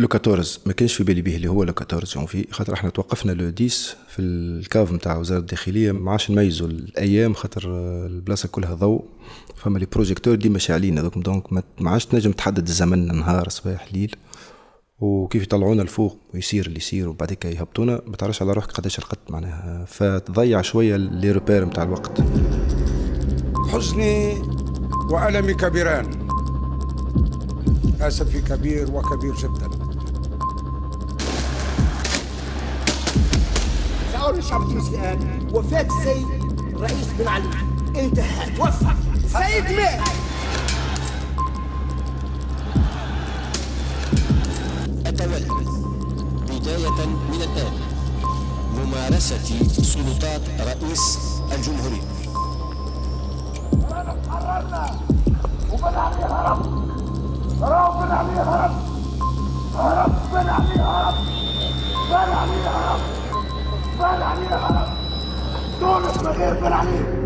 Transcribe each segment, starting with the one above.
le 14 ما كانش في بالي به اللي هو le 14 جونفي خاطر إحنا توقفنا le 10 في ال cave نتاع وزارة الداخلية ما عادش نميزوا الأيام خاطر البلاصة كلها ضوء فما les projecteurs ديما شاعلين هذوك donc ما عادش تنجم تحدد الزمن نهار صباح ليل وكيف يطلعونا الفوق ويصير اللي يصير وبعديك يهبطونا ما تعرفش على روحك قداش رقدت معناها. فتضيع شوية les repères نتاع الوقت. حزني وألمي كبيران. أسفي كبير وكبير جدا. شعور الشعب التونسي الآن. وفاة السيد رئيس بن علي. انتهى توفى سيد مات أتولى بداية من الآن ممارسة سلطات رئيس الجمهورية. حررنا وبنى عليه هرب هرب بنى عليه هرب هرب بنى عليه هرب بنى عليه هرب هرب تونس من غير بنى عليه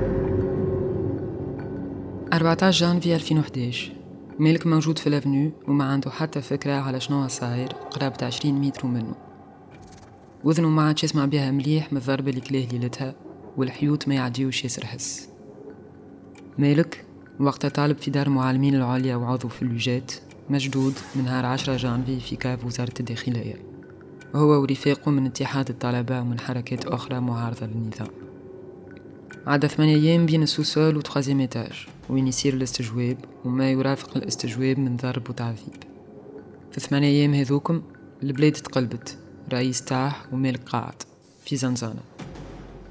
14 جانفي 2011 مالك موجود في الأفنيو وما عنده حتى فكرة على شنو صاير قرابة 20 متر منه. وذنه ما عادش يسمع بها مليح من الضربة اللي كلاه ليلتها والحيوت ما يعديوش ياسر حس. مالك وقتها طالب في دار المعلمين العليا وعضو في اللوجات مجدود من نهار 10 جانفي في كاف وزارة الداخلية. وهو ورفاقه من اتحاد الطلبة ومن حركات أخرى معارضة للنظام عدا ثمانية أيام بين السوسول وتخازيم إيتاج وين يصير الاستجواب وما يرافق الاستجواب من ضرب وتعذيب في ثمانية أيام هذوكم البلاد تقلبت رئيس تاح ومالك قاعد في زنزانة.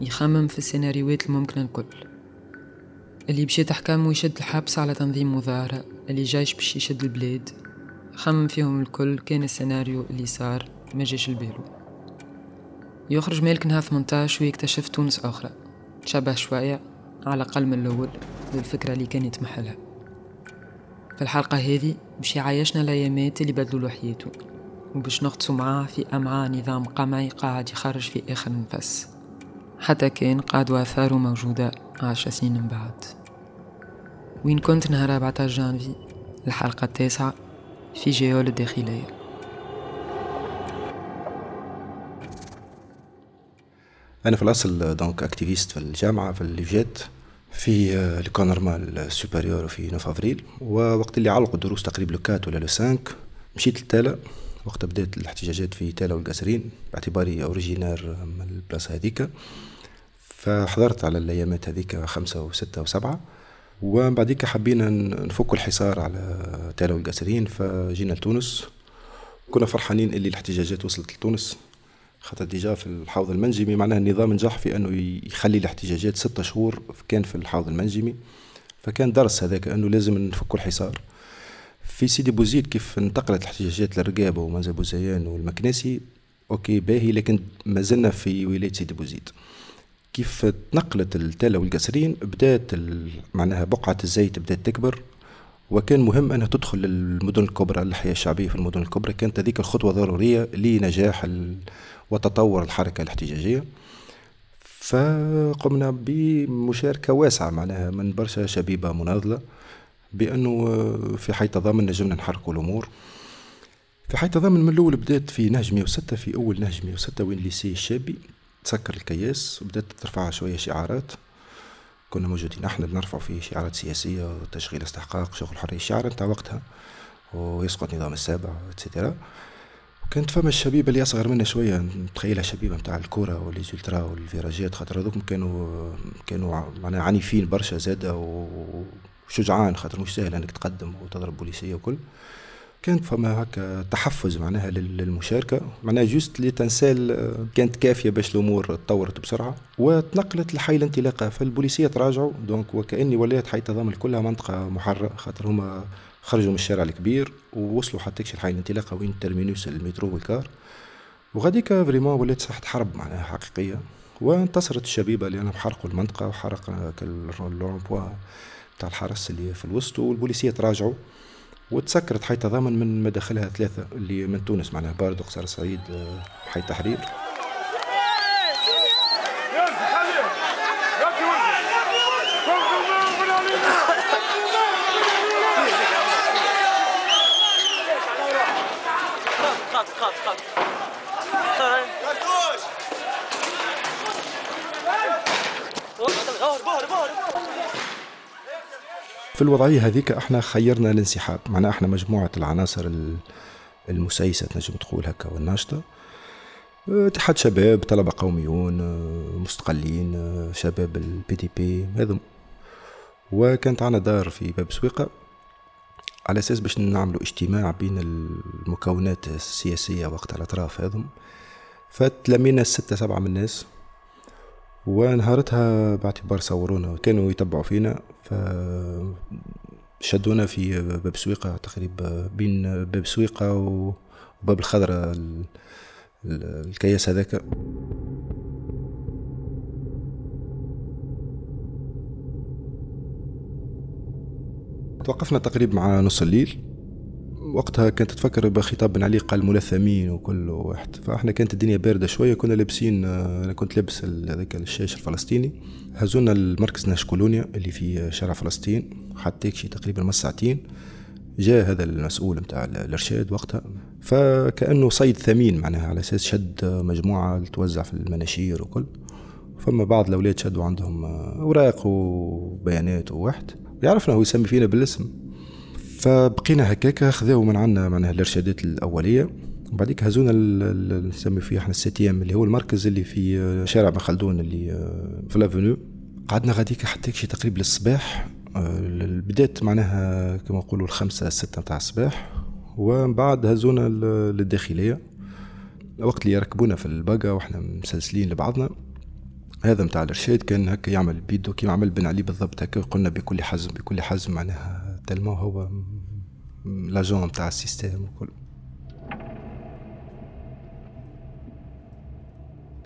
يخمم في السيناريوهات الممكنة الكل. اللي بشي تحكم ويشد الحبس على تنظيم مظاهرة اللي جايش باش يشد البلاد. خمم فيهم الكل كان السيناريو اللي صار ما جاش البالو يخرج مالك نهار 18 ويكتشف تونس أخرى. تشبه شوية على الأقل من الأول للفكرة اللي كان يتمحلها في الحلقة هذه باش يعيشنا الأيامات اللي بدلوا له حياته وباش نغطسوا معاه في أمعاء نظام قمعي قاعد يخرج في آخر نفس. حتى كان قاد وآثاره موجودة عشر سنين من بعد. وين كنت نهار 14 جانفي؟ الحلقة التاسعة في جيول الداخلية. أنا في الأصل donc activiste في الجامعة في l'UGET في l'école normale supérieure في 9 أفريل. ووقت اللي علقوا الدروس تقريبا le 4 ولا le 5 مشيت لتالا. وقت بدات الاحتجاجات في تالا والقاسرين باعتباري originaire من البلاصة هذيك فحضرت على الأيامات هذيك خمسة وستة وسبعة. ومن بعديك حبينا نفك الحصار على تالا والقاسرين فجينا لتونس. كنا فرحانين إللي الاحتجاجات وصلت لتونس. خاطر déjà في الحوض المنجمي معناها النظام نجح في أنه يخلي الاحتجاجات ستة شهور كان في الحوض المنجمي. فكان درس هذاك أنه لازم نفكوا الحصار. في سيدي بوزيد كيف انتقلت الاحتجاجات للرقاب ومنزل بوزيان والمكناسي OK باهي لكن ما زلنا في ولاية سيدي بوزيد. كيف تنقلت لتالة والقصرين بدات معناها بقعة الزيت بدات تكبر. وكان مهم أنها تدخل للمدن الكبرى الأحياء الشعبية في المدن الكبرى. كانت هذيك الخطوة ضرورية لنجاح وتطور الحركة الاحتجاجية. فقمنا بمشاركة واسعة معناها من برشا شبيبة مناضلة بأنه في حي تضامن نجمنا نحركوا الأمور. في حي تضامن من الأول بدأت في نهج 106 في أول نهج 106 وين ليسي الشابي تسكر الكياس وبدأت ترفع شوية شعارات. كنا موجودين إحنا نرفعوا فيه شعارات سياسية وتشغيل استحقاق شغل حرية الشعر نتاع وقتها ويسقط نظام السابع et cetera كانت فما الشبيبة اللي أصغر منا شوية نتخيلها شبيبة نتاع الكورة وال ultras والفيراجيات خاطر هذوك كانوا كانوا معناها عنيفين برشا زادة وشجعان خاطر مش سهل أنك تقدم وتضرب بوليسية وكل. كانت فما هكا تحفز معناها للمشاركة معناها juste l'étincelle كانت كافية باش الأمور تطورت بسرعة. وتنقلت لحي الانطلاقه فالبوليسية تراجعوا donc وكأني ولات حي تضامن كلها منطقة محرره خاطر هما خرجوا من الشارع الكبير ووصلوا حتى لحي الانطلاقة وين terminus المترو والكار. وغاديك vraiment ولات ساحة حرب معناها حقيقية. وانتصرت الشبيبة لانهم حرقوا المنطقة وحرق الرومبوا تاع الحرس اللي في الوسط والبوليسية تراجعوا. وتسكرت حي تضامن من مداخلها ثلاثة اللي من تونس معناها باردو قصر سعيد آه، حي تحرير. في الوضعية هذيك إحنا خيرنا الانسحاب. معناها إحنا مجموعة العناصر المسيسه تنجم تقول هكا والناشطة. اتحاد شباب طلبة قوميون مستقلين شباب البي دي بي هذم وكانت عنا دار في باب سويقة على أساس باش نعملوا اجتماع بين المكونات السياسية وقت الأطراف هذم فتلمينا ستة سبعة من الناس ونهارتها باعتبار صورونا كانوا يتبعوا فينا. ف شدونا في باب سويقة تقريبا بين باب سويقة وباب الخضرة الكياس هذاك. توقفنا تقريبا مع نص الليل. وقتها كانت تفكر بخطاب بن علي قال ملثمين وكل واحد. فإحنا كانت الدنيا باردة شوية كنا لابسين أنا كنت لابس هذاك الشاش الفلسطيني. هزونا المركز ناشكولونيا اللي في شارع فلسطين حتى شي تقريبا نص ساعتين. جاء هذا المسؤول نتاع الإرشاد وقتها. فكأنه صيد ثمين معناها على أساس شد مجموعة توزع في المناشير وكل. فما بعض الأولاد شدوا عندهم أوراق وبيانات وواحد. يعرفنا هو يسمي فينا بالاسم. فبقينا هكاك خذاو من عنا معناها الارشادات الأولية. وبعديك هزونا نسمي فيه إحنا السيتيام اللي هو المركز اللي في شارع بن خلدون اللي في لافونيو قعدنا غاديك حتى شي تقريبا للصباح بدات معناها كما نقولوا الخمسة ستة متاع الصباح. ومن بعد هزونا للداخلية. وقت اللي يركبونا في الباقة وإحنا مسلسلين لبعضنا. هذا متاع الإرشاد كان هكا يعمل بيدو كيما عمل بن علي بالضبط هكا. قلنا بكل حزم بكل حزم معناها تلمو هو لاجون متاع السيستم وكل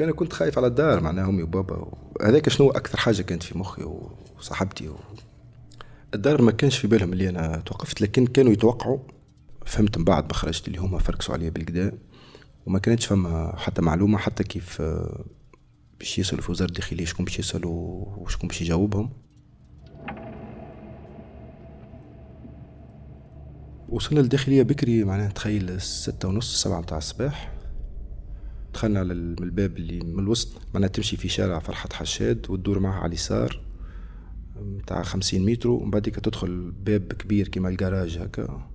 أنا كنت خايف على الدار معناها أمي وبابا. هذاك شنو أكثر حاجة كانت في مخي وصاحبتي و... الدار ما كانش في بالهم اللي أنا توقفت لكن كانوا يتوقعوا. فهمت من بعد بخرجت اللي هما فركسوا عليا بالكدا وما كانتش فما حتى معلومة حتى كيف باش يسالوا في وزارة الداخلية شكون باش يسالوا وشكون باش يجاوبهم. وصلنا للداخليه بكري معناها تخيل ستة ونص سبعة متاع الصباح. دخلنا على الباب اللي من الوسط معناها تمشي في شارع فرحات حشاد وتدور معها على اليسار متاع خمسين متر ومن بعد تدخل باب كبير كيما الجراج هكا.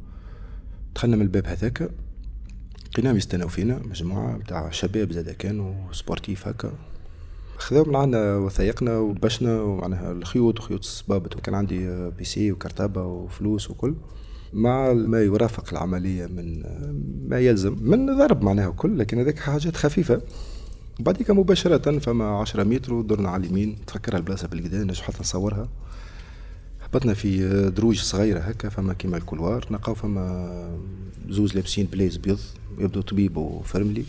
دخلنا من الباب هذاك لقيناهم يستناو فينا مجموعة متاع شباب زادا كانوا sportifs هكا. خذاو من عنا وثائقنا ودبشنا ومعناها الخيوط وخيوط الصبابط وكان عندي PC وكرتابة وفلوس وكل. مع ما يرافق العملية من ما يلزم من ضرب معناها وكل لكن هذيك حاجات خفيفة. بعديك مباشرة فما عشرة متر ودرنا على اليمين تفكرها البلاصة بالقدا نجم حتى نصورها. هبطنا في دروج صغيرة هكا فما كيما ال couloir نلقاو فما زوز لابسين بليز بيض يبدو طبيب وفرملي.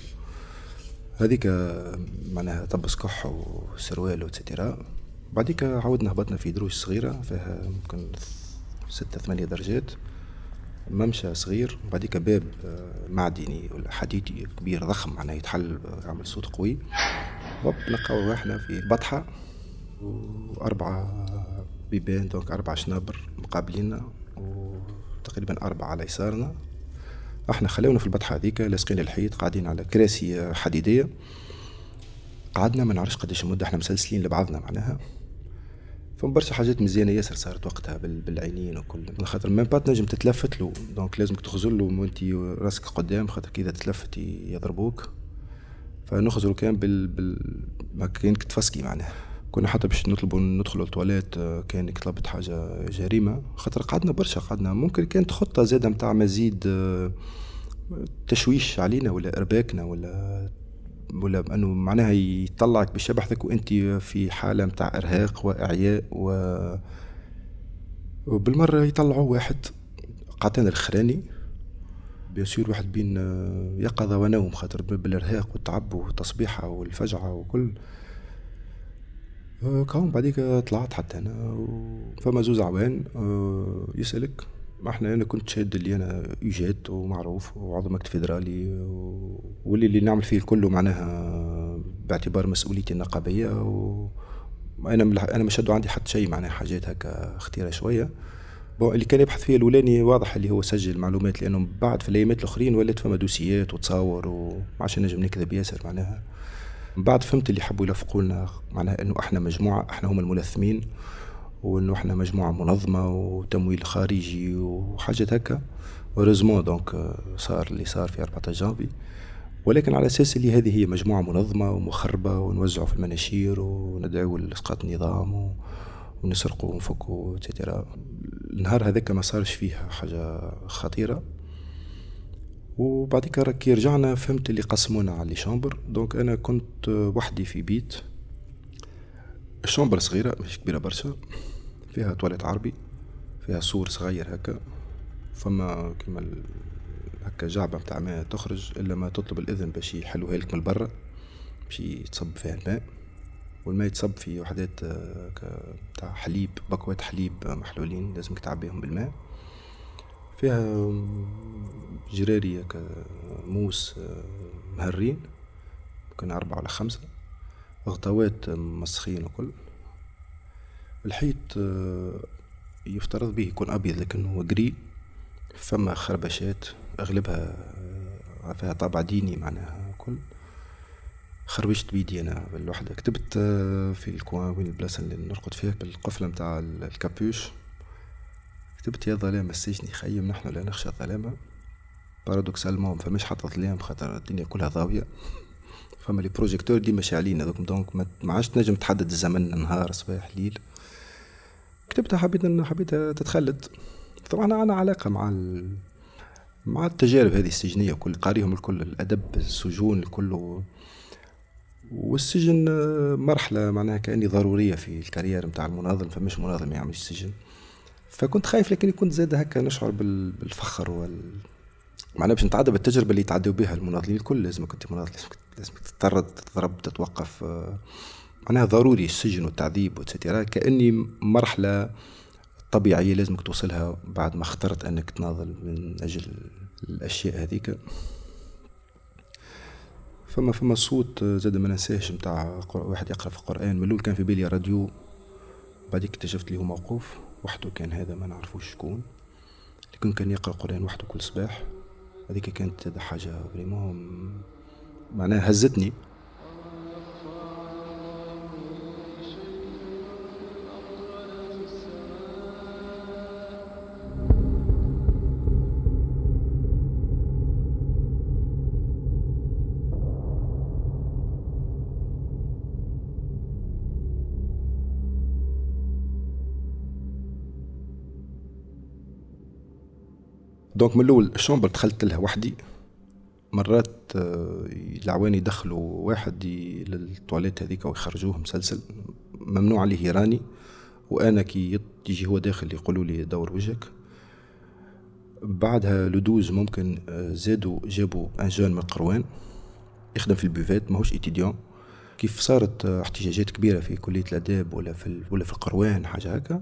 هذيك معناها طبس كح وسروال و et cetera بعديك عودنا هبطنا في دروج صغيرة فيها ممكن ستة ثمانية درجات. ممشى صغير بعديك باب معدني ولا حديدي كبير ضخم معناها يتحل يعمل صوت قوي. هوب نلقاو إحنا في بطحة وأربعة بيبان دونك أربعة شنابر مقابلينا وتقريبا أربعة على يسارنا. إحنا خلونا في البطحة هذيك لاصقين الحيط قاعدين على كراسي حديدية. قعدنا ما نعرفش قداش مدة إحنا مسلسلين لبعضنا معناها. فما برشا حاجات مزيانة ياسر صارت وقتها بالعينين وكل. خاطر même pas تنجم تتلفت له. donc لازمك تخزر له وانت راسك قدام خاطر كي إذا يضربوك. فنخزروا كان بال, بال... كانك تفسكي معناها. كنا حتى باش نطلبوا ندخلوا التواليت كانك طلبت حاجة جريمة. خاطر قعدنا برشا قعدنا. ممكن كانت خطة زادة متاع مزيد تشويش علينا ولا إرباكنا ولا ولا بانه معناها يطلعك باش يبحثك وأنت في حالة متاع إرهاق وإعياء و وبالمرة يطلعوا واحد قعدنا الخراني. بيان واحد بين يقظة ونوم خاطر بالإرهاق والتعب والتصبيحة والفجعة وكل. كون بعديك طلعت حتى أنا فما زوز عوان يسألك. إحنا أنا كنت شاد اللي أنا ايجاد ومعروف وعضو مكتب فيدرالي واللي اللي نعمل فيه الكل معناها باعتبار مسؤوليتي النقابية و أنا ما شدوا عندي حتى شيء معناها حاجات هكا اختيره شوية. اللي كان يبحث فيه الأولاني واضح اللي هو سجل معلومات لأنه بعد في الأيامات الأخرين ولات فما دوسيات وتصاور وما عادش نجم نكذب ياسر معناها. من بعد فهمت اللي حبوا يلفقوا لنا معناها إنه إحنا مجموعة إحنا هم الملثمين. وإنه إحنا مجموعة منظمة وتمويل خارجي وحاجات هكا. heureusement donc صار اللي صار في 14 جانفي. ولكن على أساس اللي هذه هي مجموعة منظمة ومخربة ونوزعوا في المناشير وندعوا لإسقاط النظام ونسرقوا ونفكوا et cetera النهار هذاك ما صارش فيه حاجة خطيرة. وبعد كي رجعنا فهمت اللي قسمونا على les chambres donc أنا كنت وحدي في بيت. ال chambre صغيرة مش كبيرة برشا. فيها تواليت عربي فيها سور صغير هكا فما كيما هكا جعبة متاع ماء تخرج إلا ما تطلب الإذن باش يحلوها لك من برا باش يتصب فيها الماء والماء يتصب في وحدات متاع حليب بكوات حليب محلولين لازمك تعبيهم بالماء. فيها جراري موس مهرين ممكن أربعة ولا خمسة غطاوات مسخين وكل. الحيط يفترض به يكون أبيض لكنه قري فما خربشات أغلبها فيها طابع ديني معناها كل. خربشت بيدي أنا بالوحدة كتبت في الكوان وين البلاصة اللي نرقد فيها بالقفلة متاع الكابوش. كتبت يا ظلام السجن يخيم نحن لا نخشى الظلامة بارادوكسالمون فمش حتى ظلام خاطر الدنيا كلها ضاوية. فما les projecteurs ديما شاعلين هذوك. donc ما عادش تنجم تحدد الزمن نهار صباح ليل كتبتها حبيت حبيت تتخلد. طبعا عندنا علاقة مع ال... مع التجارب هذه السجنية كل قاريهم الكل الأدب السجون الكل والسجن مرحلة معناها كأني ضرورية في ال carrière متاع المناضل فمش مناضل ما يعملش سجن. فكنت خايف لكني كنت زاد هكا نشعر بالفخر وال معناها باش نتعدى بالتجربة اللي يتعدوا بها المناضلين الكل. لازم كنت مناضل لازم تضطر تضرب تتوقف. معناها ضروري السجن والتعذيب وتسيتيرا كأني مرحلة طبيعية لازمك توصلها بعد ما اخترت أنك تناضل من أجل الأشياء هذيك. فما فما صوت زاد ما ننساهش نتاع واحد يقرأ في القرآن. من الأول كان في بالي راديو بعد اكتشفت لي هو موقوف. وحده كان هذا ما نعرفوش شكون. لكن كان يقرأ القرآن وحده كل صباح. هذيك كانت حاجة فريمون معناها هزتني. donc من الأول ال chambre دخلت لها وحدي. مرات آه، العوان يدخلوا واحد للتواليت هذيك ويخرجوه مسلسل. ممنوع عليه يراني. وأنا كي يجي هو داخل يقولوا لي دور وجهك. بعدها le douze ممكن آه، زادوا جابوا un jeune من القيروان يخدم في ال buvette ماهوش étudiant كيف صارت آه، احتجاجات كبيرة في كلية الآداب ولا في ولا في القيروان حاجة هكا.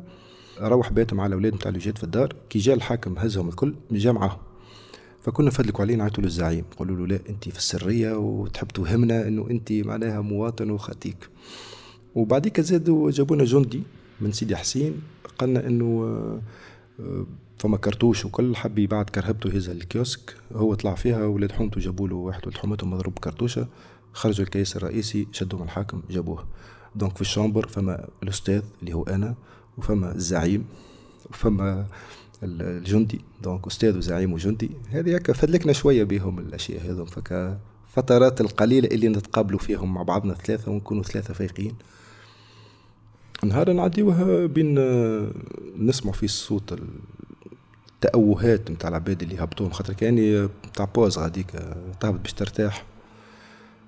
روح بيت مع الاولاد نتاع اللي جات في الدار. كي جا الحاكم هزهم الكل جا معاهم. فكنا فدلكوا عليه نعيطوا للزعيم. قولوا له لا انت في السرية وتحب توهمنا إنه انت معناها مواطن وخاتيك وبعديك زادوا جابونا جندي من سيدي حسين. قالنا إنه آه، فما كرتوش وكل حب يبعت كرهبته هز الكيوسك. هو طلع فيها ولاد حومته جابوا له واحد ولاد حومته مضروب كرتوشه خرجوا الكيس الرئيسي شدوا من الحاكم جابوه. donc في ال chambre فما الأستاذ اللي هو أنا وفما الزعيم وفما الجندي donc أستاذ وزعيم وجندي هذه هكا فدلكنا شوية بهم الأشياء هذم فك فترات القليلة اللي نتقابلوا فيهم مع بعضنا ثلاثة ونكونوا ثلاثة فايقين. نهار نعديوها بين نسمع في الصوت التأوهات نتاع العباد اللي هبطوهم خاطر كأني نتاع pause غاديك تهبط باش ترتاح.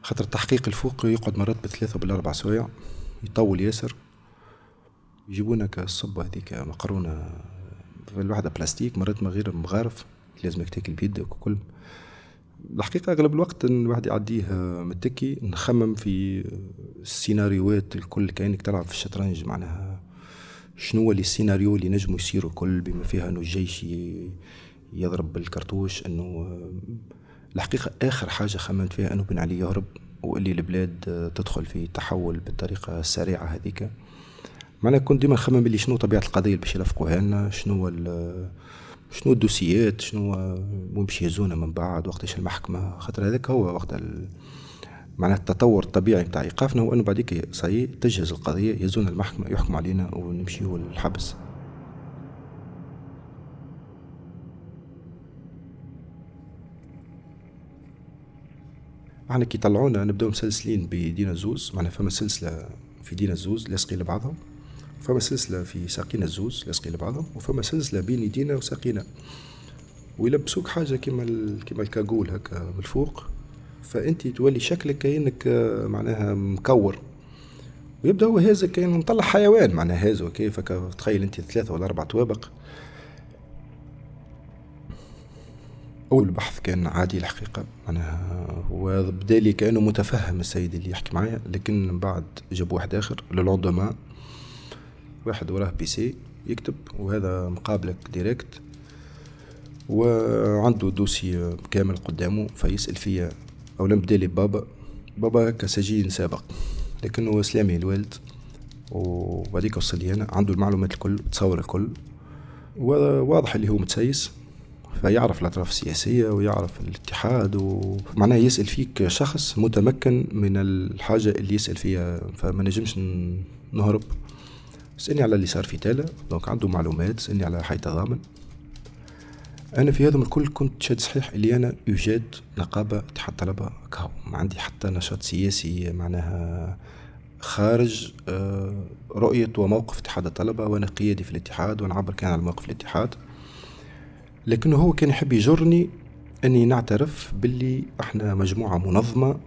خاطر التحقيق الفوق يقعد مرات بثلاثة بالأربع سوايع يطول ياسر. يجيبونا كالصبة هذيك مقرونة في الواحدة بلاستيك مرات من غير مغارف لازمك تاكل بيدك وكل. الحقيقة أغلب الوقت الواحد يعديه متكي نخمم في السيناريوهات الكل كأنك تلعب في الشطرنج معناها شنو اللي السيناريو اللي نجموا يصيروا الكل بما فيها إنه الجيش يضرب بالكرتوش إنه الحقيقة آخر حاجة خممت فيها إنه بن علي يهرب واللي البلاد تدخل في تحول بالطريقة السريعة هذيك. معناها كنت ديما نخمم بلي شنو طبيعة القضية اللي باش يلفقوها لنا شنو شنو الدوسيات شنو وين باش يهزونا من بعد وقتاش المحكمة. خاطر هذاك هو وقت معناها التطور الطبيعي نتاع إيقافنا هو انه بعديك صحيح تجهز القضية يزون المحكمة يحكم علينا ونمشيو للحبس. إحنا كي طلعونا نبداو مسلسلين بدينا الزوز معناها فما سلسلة في دينا الزوز لاصقين لبعضهم فما سلسلة في ساقينا الزوز لاصقين لبعضهم وفما سلسلة بين يدينا وساقينا. ويلبسوك حاجة كيما كيما الكاغول هكا من الفوق فانت تولي شكلك كأنك معناها مكور. ويبدأ هو هذا كان مطلع حيوان معناها هذا كيف تخيل أنت ثلاثة ولا أربع توابق. أول بحث كان عادي الحقيقة معناها هو بدالي كأنه متفهم السيد اللي يحكي معايا لكن من بعد جاب واحد آخر للعندما واحد وراه PC يكتب وهذا مقابلك direct وعنده dossier كامل قدامه فيسأل فيا أو بدالي بابا بابا كسجين سابق لكنه إسلامي الوالد وبعديك وصل لي أنا عنده المعلومات الكل تصور الكل وواضح اللي هو متسيس فيعرف الأطراف السياسية ويعرف الاتحاد ومعناه يسأل فيك شخص متمكن من الحاجة اللي يسأل فيها فما نجمش نهرب. سألني على اللي صار في تالا. دونك عنده معلومات سألني على حي تضامن أنا في هذا الكل كنت شاد صحيح اللي أنا يوجد نقابة اتحاد طلبة كاو ما عندي حتى نشاط سياسي معناها خارج آه، رؤية وموقف اتحاد الطلبة. وأنا قيادي في الاتحاد ونعبر كان على موقف الاتحاد. لكنه هو كان يحب يجرني أني نعترف باللي إحنا مجموعة منظمة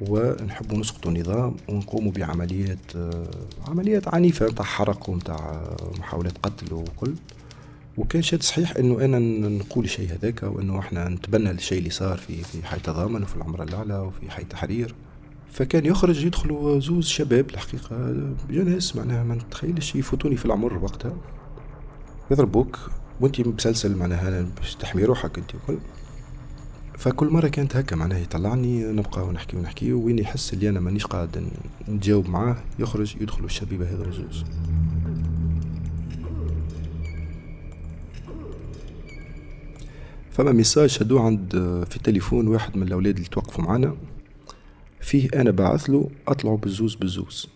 ونحب نسقطوا النظام ونقوموا بعمليات عمليات عنيفة نتاع حرق ونتاع محاولات قتل وكل. وكان شيء صحيح إنه أنا نقول الشيء هذاك وإنه إحنا نتبنى الشيء اللي صار في في حي تضامن وفي العمره الأعلى وفي حي تحرير. فكان يخرج يدخلوا زوز شباب الحقيقة جناس معناها ما نتخيلش يفوتوني في العمر وقتها. يضربوك وأنت مسلسل معناها باش تحمي روحك أنت وكل. فكل مرة كانت هكا معناها يطلعني نبقى ونحكي ونحكي وين يحس اللي أنا مانيش قاعد نتجاوب معاه يخرج يدخلوا الشبيبة هذا الزوز فما message شدوه عند في التليفون واحد من الأولاد اللي توقفوا معانا. فيه أنا باعث له أطلعوا بالزوز بالزوز.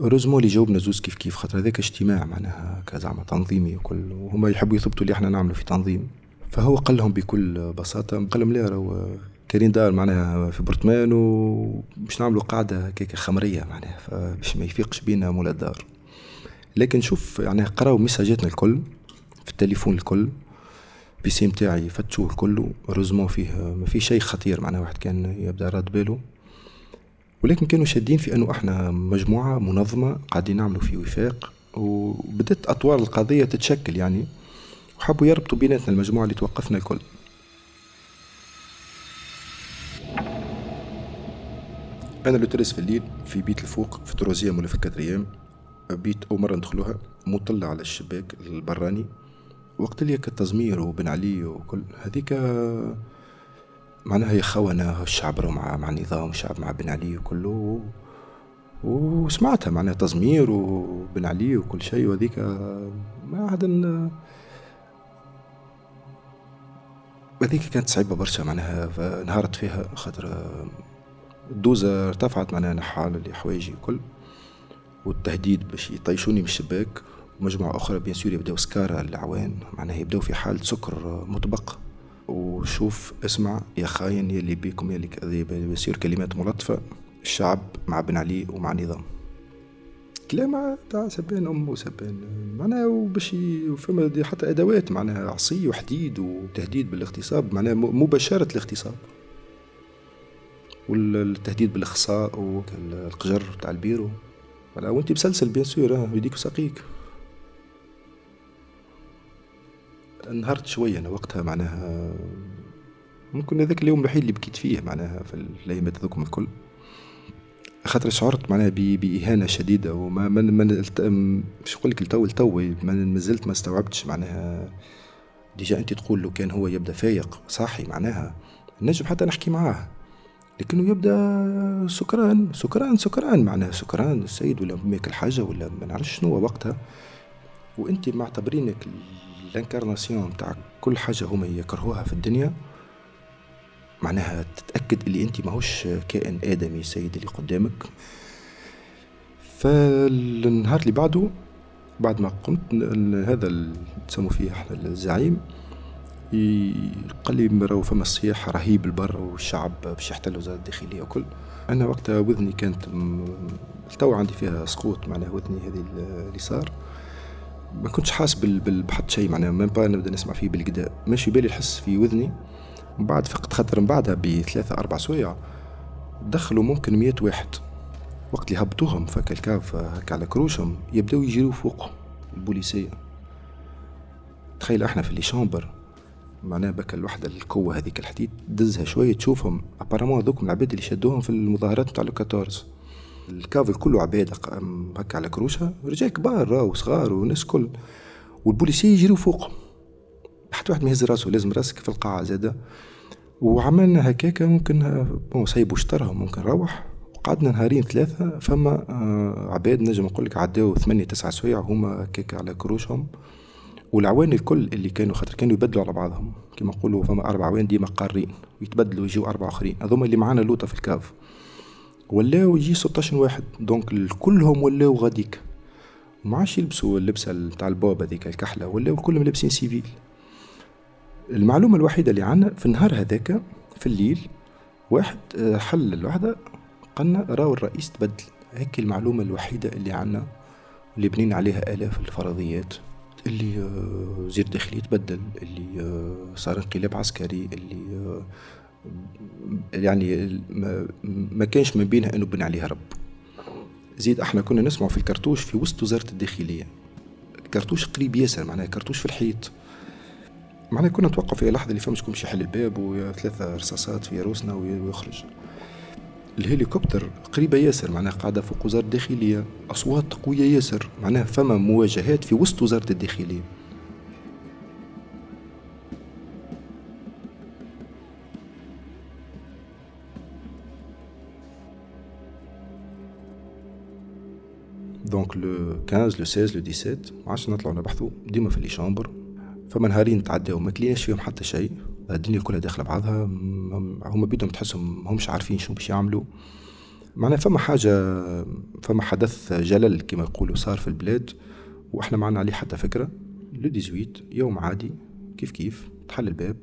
روزمو اللي جاوبنا زوز كيف كيف خاطر هذاك اجتماع معناها كزعما تنظيمي وكل وهما يحبوا يثبتوا اللي إحنا نعملوا في تنظيم. فهو قال لهم بكل بساطة قال لهم لا راهو كاين دار معناها في برطمان وباش نعملوا قاعدة كيكة خمرية معناها فباش ما يفيقش بينا مولا الدار. لكن شوف يعني قراو ميساجاتنا الكل في التليفون الكل بيسي متاعي فتشوه كله روزمون فيه ما فيه شيء خطير معناها واحد كان يبدا راد باله. ولكن كانوا شادين في أنه إحنا مجموعة منظمة قاعدين نعملوا في وفاق وبدأت أطوار القضية تتشكل يعني. وحبوا يربطوا بيناتنا المجموعة اللي توقفنا الكل. أنا اللي ترس في الليل في بيت الفوق في تروزيام ولا في الكاتريام بيت أول مرة ندخلوها مطلع على الشباك البراني. وقت اللي التزمير وبن علي وكل هذيك معناها يخونة الشعب مع مع النظام الشعب مع بن علي وكله. وسمعتها معناها تزمير وبن علي وكل شيء وذيك ما عاد هذيك كانت صعيبة برشا معناها فانهارت فيها خاطر الدوزة ارتفعت معناها نحال اللي حوايجي وكل والتهديد باش يطيشوني من الشباك ومجموعة أخرى بيان سور يبداو سكارة العوان معناها يبداو في حالة سكر مطبق. وشوف اسمع يا خاين يلي بيكم يلي كذا بيصير كلمات ملطفة الشعب مع بن علي ومع نظام. كلام تاع سبان أم وسبان. معناها وباش فما حتى أدوات معناها عصي وحديد وتهديد بالاغتصاب معناها مباشرة الاغتصاب. والتهديد بالإخصاء والقجر تاع البيرو. وانت مسلسل bien sûr يديك وساقيك انهرت شوية أنا وقتها معناها. ممكن هذاك اليوم الوحيد اللي بكيت فيه معناها في الأيامات هذوكم الكل. خاطر شعرت معناها بإهانة شديدة وما من من مش نقول لك التو التو ما زلت ما استوعبتش معناها. déjà أنت تقول له كان هو يبدأ فايق صاحي معناها. نجم حتى نحكي معاه. لكنه يبدأ سكران سكران سكران معناها. سكران السيد ولا ماكل حاجة ولا ما نعرفش شنو وقتها. وأنت معتبرينك ال incarnation تاع كل حاجة هما يكرهوها في الدنيا معناها تتأكد اللي أنت ماهوش كائن آدمي سيد اللي قدامك. فالنهار اللي بعده بعد ما قمت هذا تسموا فيه إحنا الزعيم قال لي راهو فما صياح رهيب البر والشعب باش يحتل وزارة الداخلية وكل. أنا وقتها وذني كانت تو عندي فيها سقوط معناها وذني هذه اللي صار. ما كنتش حاس بحط شيء معناها ما نبدأ نسمع فيه بالكدا ماشي بالي الحس في وذني. من بعد فقط خاطر من بعدها بثلاثة أربع سوايع دخلوا ممكن مية واحد. وقت اللي هبطوهم فك الكاف هكا على كروشهم يبداو يجروا فوق البوليسية. تخيل إحنا في اللي شامبر معناها بك الوحدة القوة هذيك الحديد دزها شوية تشوفهم ابارامون هذوك العباد اللي شدوهم في المظاهرات نتاع لو 14 الكافل كله عباد هكا على كروشها رجال كبار راهو صغار وناس كل. والبوليسية يجروا فوق حتى واحد ما يهز راسه لازم راسك في القاعة زادة وعملنا هكاكا ممكن بون صيب وشطرها ممكن نروح قعدنا نهارين ثلاثة فما آه، عباد نجم نقول لك عداو ثمانية تسعة سوايع هما هكاكا على كروشهم. والعوان الكل اللي كانوا خاطر كانوا يبدلوا على بعضهم. كما نقولوا فما أربع عوان ديما قارين ويتبدلوا يجيو أربعة آخرين. هذوما اللي معانا لوطة في ال cave ولاو يجي 16 واحد. donc كلهم ولاو غاديك. ما عادش يلبسوا اللبسة نتاع ال BOP هذيك الكحلة. ولاو كلهم لابسين civil. المعلومة الوحيدة اللي عنا في النهار هذاك في الليل واحد آه، حل الوحدة قالنا راهو الرئيس تبدل. هيك المعلومة الوحيدة اللي عنا اللي بنين عليها آلاف الفرضيات. اللي آه، وزير الداخلية تبدل اللي آه، صار انقلاب عسكري اللي يعني ما كانش من بينها أنه بني عليها رب. زيد إحنا كنا نسمع في الكرتوش في وسط وزارة الداخلية. كرتوش قريب ياسر معناها كرتوش في الحيط. معناها كنا نتوقع في لحظة اللي فمش كل يحل الباب وثلاثة رصاصات في روسنا ويخرج. ال hélicoptère قريبة ياسر معناها قاعدة فوق وزارة الداخلية أصوات قوية ياسر معناها فما مواجهات في وسط وزارة الداخلية. donc le 15 le 16 le 17 ما عادش نطلعوا نبحثوا ديما في les chambres. فما نهارين تعداو ما كليناش فيهم حتى شيء. الدنيا كلها داخلة بعضها هما بيدهم تحسهم همش عارفين شو باش يعملوا. معناها فما حاجة فما حدث جلل كما يقولوا صار في البلاد وإحنا ما عنا عليه حتى فكرة. لو 18 يوم عادي كيف كيف تحل الباب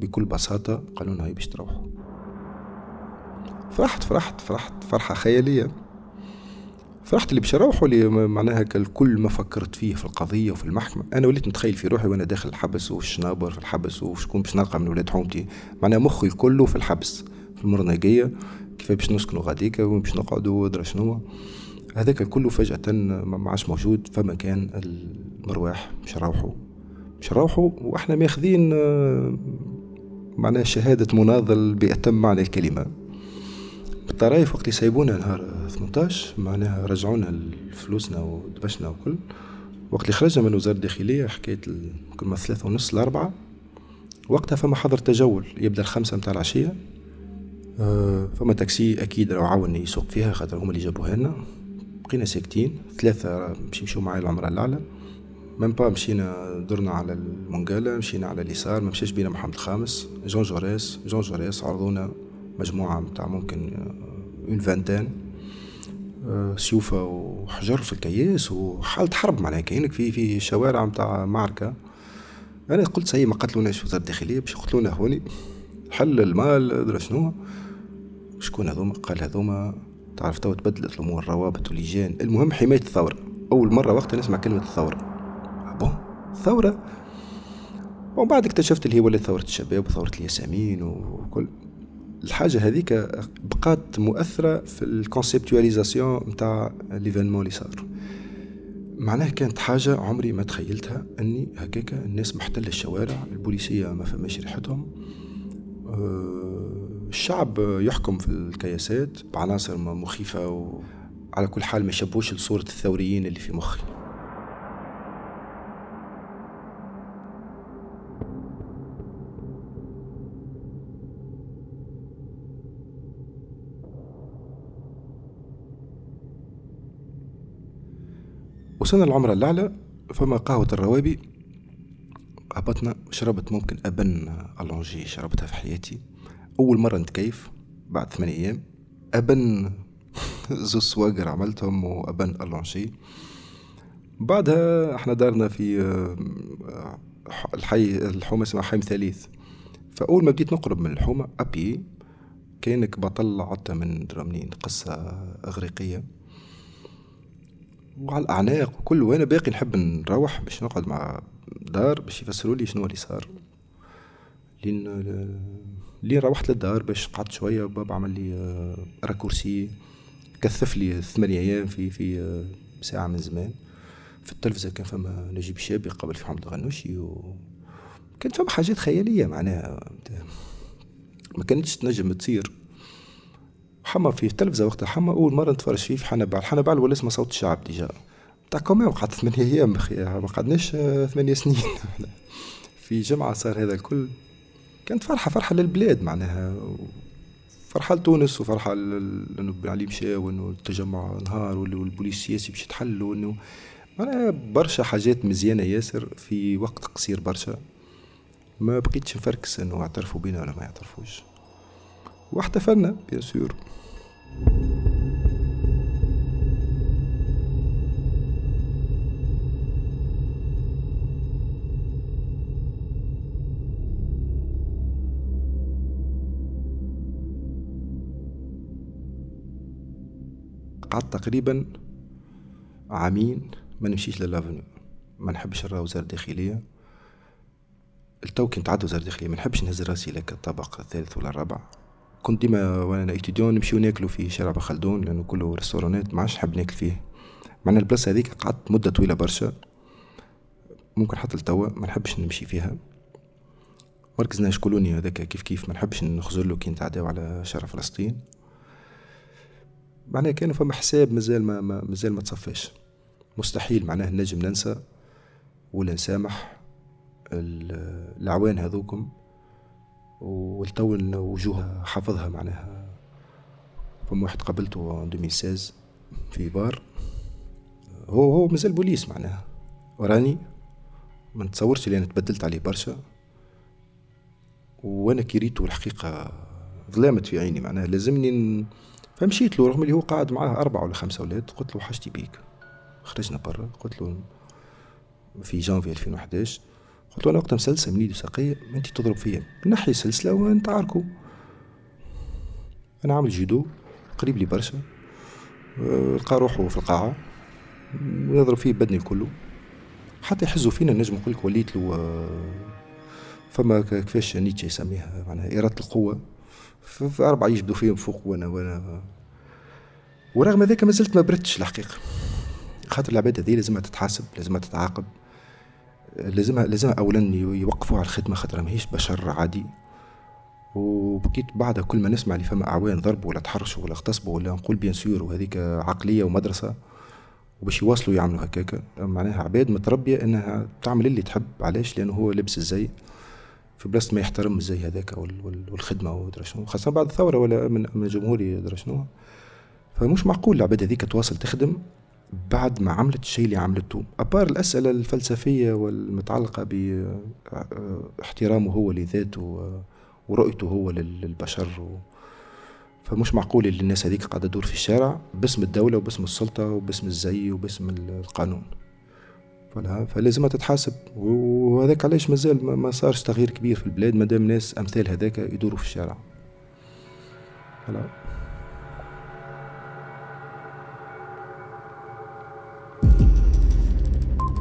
بكل بساطة قالوا لنا هاي باش تروحوا فرحت فرحت فرحت فرحة خيالية. فرحت اللي باش نروحوا اللي معناها الكل ما فكرت فيه في القضية وفي المحكمة. أنا وليت نتخيل في روحي وأنا داخل الحبس وش نابر في الحبس وشكون باش نلقى من ولاد حومتي معناها مخي كله في الحبس في المرنقيه كيف باش نسكنوا غاديكا وين باش نقعدوا ودرا شنو. هذاك كله فجأة ما عادش موجود فما كان المرواح باش نروحوا باش نروحوا وإحنا ماخذين معناها شهادة مناضل بأتم معنى الكلمة. بالطرايف وقت يسيبونا نهار 18 معناها رجعونا فلوسنا ودبشنا وكل. وقت اللي خرجنا من وزارة الداخلية حكاية كل ثلاثة ونص لأربعة وقتها فما حضر تجول يبدأ الخمسة متاع العشية. أه فما تاكسي أكيد راه عاوني يسوق فيها خاطر هما اللي جابوها لنا. بقينا ساكتين ثلاثة باش يمشيو معايا العمرة الأعلى. ميم با مشينا درنا على المونجالا مشينا على اليسار ما مشاش بينا محمد الخامس. جون جوريس جون جوريس عرضونا مجموعة متاع ممكن اون فانتان سيوفة وحجر في الكياس وحالة حرب معناها كأنك في في شوارع متاع معركة. أنا قلت si ما قتلوناش وزارة الداخلية باش يقتلونا هوني. حل ال malle أدري شنو. شكون هذوما؟ قال هذوما تعرف تو تبدلت الأمور الروابط واللجان المهم حماية الثورة. أول مرة وقتها نسمع كلمة الثورة. bon. ثوره ومن بعد اكتشفت اللي هي ولات ثورة الشباب وثورة الياسمين وكل. الحاجة هذيك بقات مؤثرة في ال conceptualisation نتاع l'événement اللي صار. معناها كانت حاجة عمري ما تخيلتها أني هكاكا الناس محتلة الشوارع البوليسية ما فماش ريحتهم. أه الشعب يحكم في الكياسات بعناصر مخيفة وعلى كل حال ما يشبوش لصورة الثوريين اللي في مخي. وصلنا العمرة الأعلى فما قهوة الروابي هبطنا شربت ممكن أبن ألونجي شربتها في حياتي. أول مرة نتكيف بعد ثمان أيام. أبن زوز سواقر عملتهم وأبن الونشي بعدها إحنا دارنا في آه، الحي الحومة اسمها حي ثالث فأول ما بديت نقرب من الحومة ابي كأنك بطل عطة من درامنين قصة إغريقية. وعلى الأعناق وكل وأنا باقي نحب نروح باش نقعد مع دار باش يفسروا لي شنو اللي صار. لين لين روحت للدار باش قعدت شوية بابا عمل لي آه، راكورسي كثف لي ثمانية أيام في في آه، ساعة من زمان. في التلفزة كان فما نجيب شابي قبل في حمد غنوشي و كانت فما حاجات خيالية معناها. ما كانتش تنجم تصير. سمعنا في التلفزة وقتها سمعنا أول مرة نتفرج فيه في حنبال. حنبال ولا اسمه صوت الشعب déjà. تاع quand même قعدت ثمانية أيام أخي. ما قعدناش آه، ثمانية سنين. في جمعة صار هذا الكل. كانت فرحة فرحة للبلاد معناها. فرحة لتونس وفرحة لأنه بن علي مشى وأنه التجمع نهار والبوليس السياسي باش يتحل وأنه معناها برشا حاجات مزيانة ياسر في وقت قصير برشا. ما بقيتش نفركس إنه اعترفوا بينا ولا ما يعترفوش. واحتفلنا بيان سور قعدت تقريبا عامين ما نمشيش للأفنيو. ما نحبش نرى وزارة الداخلية التو كنت عاد وزارة الداخلية ما نحبش نهز راسي لك الطبق الثالث ولا الرابع. كنت ديما وأنا étudiante نمشيو ناكلو في شارع بخلدون لأنه كله restaurantات ما عادش نحب ناكل فيه. معنا البلاصة هذيك قعدت مدة طويلة برشا. ممكن حتى لتوا ما نحبش نمشي فيها. مركز ناش Colonie هذاك كيف كيف ما نحبش نخزر كي نتعداو على شارع فلسطين. معناها كانوا فما حساب مازال ما, ما مازال ما تصفاش. مستحيل معناه نجم ننسى ولا نسامح العوان هذوكم. والتو وجوه حافظها معناها. فما واحد قابلته 2016 في بار هو هو مازال بوليس معناها. وراني ما نتصورش اللي أنا تبدلت عليه برشا. وأنا كريتو الحقيقة ظلامت في عيني معناها. لازمني. فمشيت له رغم اللي هو قاعد معاه أربعة ولا خمسة أولاد. قلت له حاجتي بيك. خرجنا برا. قلت له في جانفي 2011 قلت له وقتها مسلسل من يدي ساقية أنت تضرب فيا. نحي السلسلة ونتعاركوا أنا عامل جودو قريب لي برشا. لقى روحه في القاعة. ويضرب فيه بدني كله. حتى يحزوا فينا نجم نقول لك وليت له فما كيفاش نيتشه يسميها؟ معناها إرادة القوة. في أربعة يجبدوا فيهم فوق وأنا وأنا. ورغم ذلك ما زلت ما بردتش الحقيقة. خاطر العباد هذه لازمها تتحاسب لازمها تتعاقب. لازمها لازمها اولا يوقفوا على الخدمة خاطر ماهيش بشر عادي. وبكيت بعدها كل ما نسمع اللي فما أعوان ضربوا ولا تحرشوا ولا اغتصبوا ولا نقول بيان سور وهذيك عقلية ومدرسة وباش يواصلوا يعملوا هكاك معناها عباد متربية إنها تعمل اللي تحب. علاش؟ لأنه هو لبس الزي. في بلاصة ما يحترم الزي هذاك والخدمة ودرا شنو. خاصة بعد الثورة ولا من من الجمهوري درا شنو. فمش معقول العباد هذيك تواصل تخدم. بعد ما عملت الشيء اللي عملته. أبار الأسئلة الفلسفية والمتعلقة باحترامه هو لذاته ورؤيته هو للبشر فمش معقول اللي الناس هذيك قاعدة تدور في الشارع باسم الدولة وباسم السلطة وباسم الزي وباسم القانون. فلا فلازم تتحاسب. وهذاك علاش مازال ما صارش تغيير كبير في البلاد مادام ناس أمثال هذاك يدوروا في الشارع. فلا.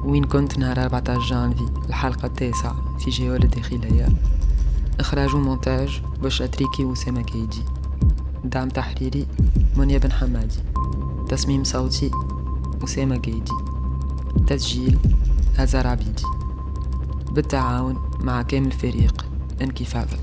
وين كنت نهار 14 جانفي الحلقة التاسعة في جولة الداخلية. إخراج ومونتاج بشرى تريكي وسامة كيدي دعم تحريري منيا بن حمادي. تصميم صوتي أسامة كيدي تسجيل هزار عبيدي. بالتعاون مع كامل فريق انكفاضة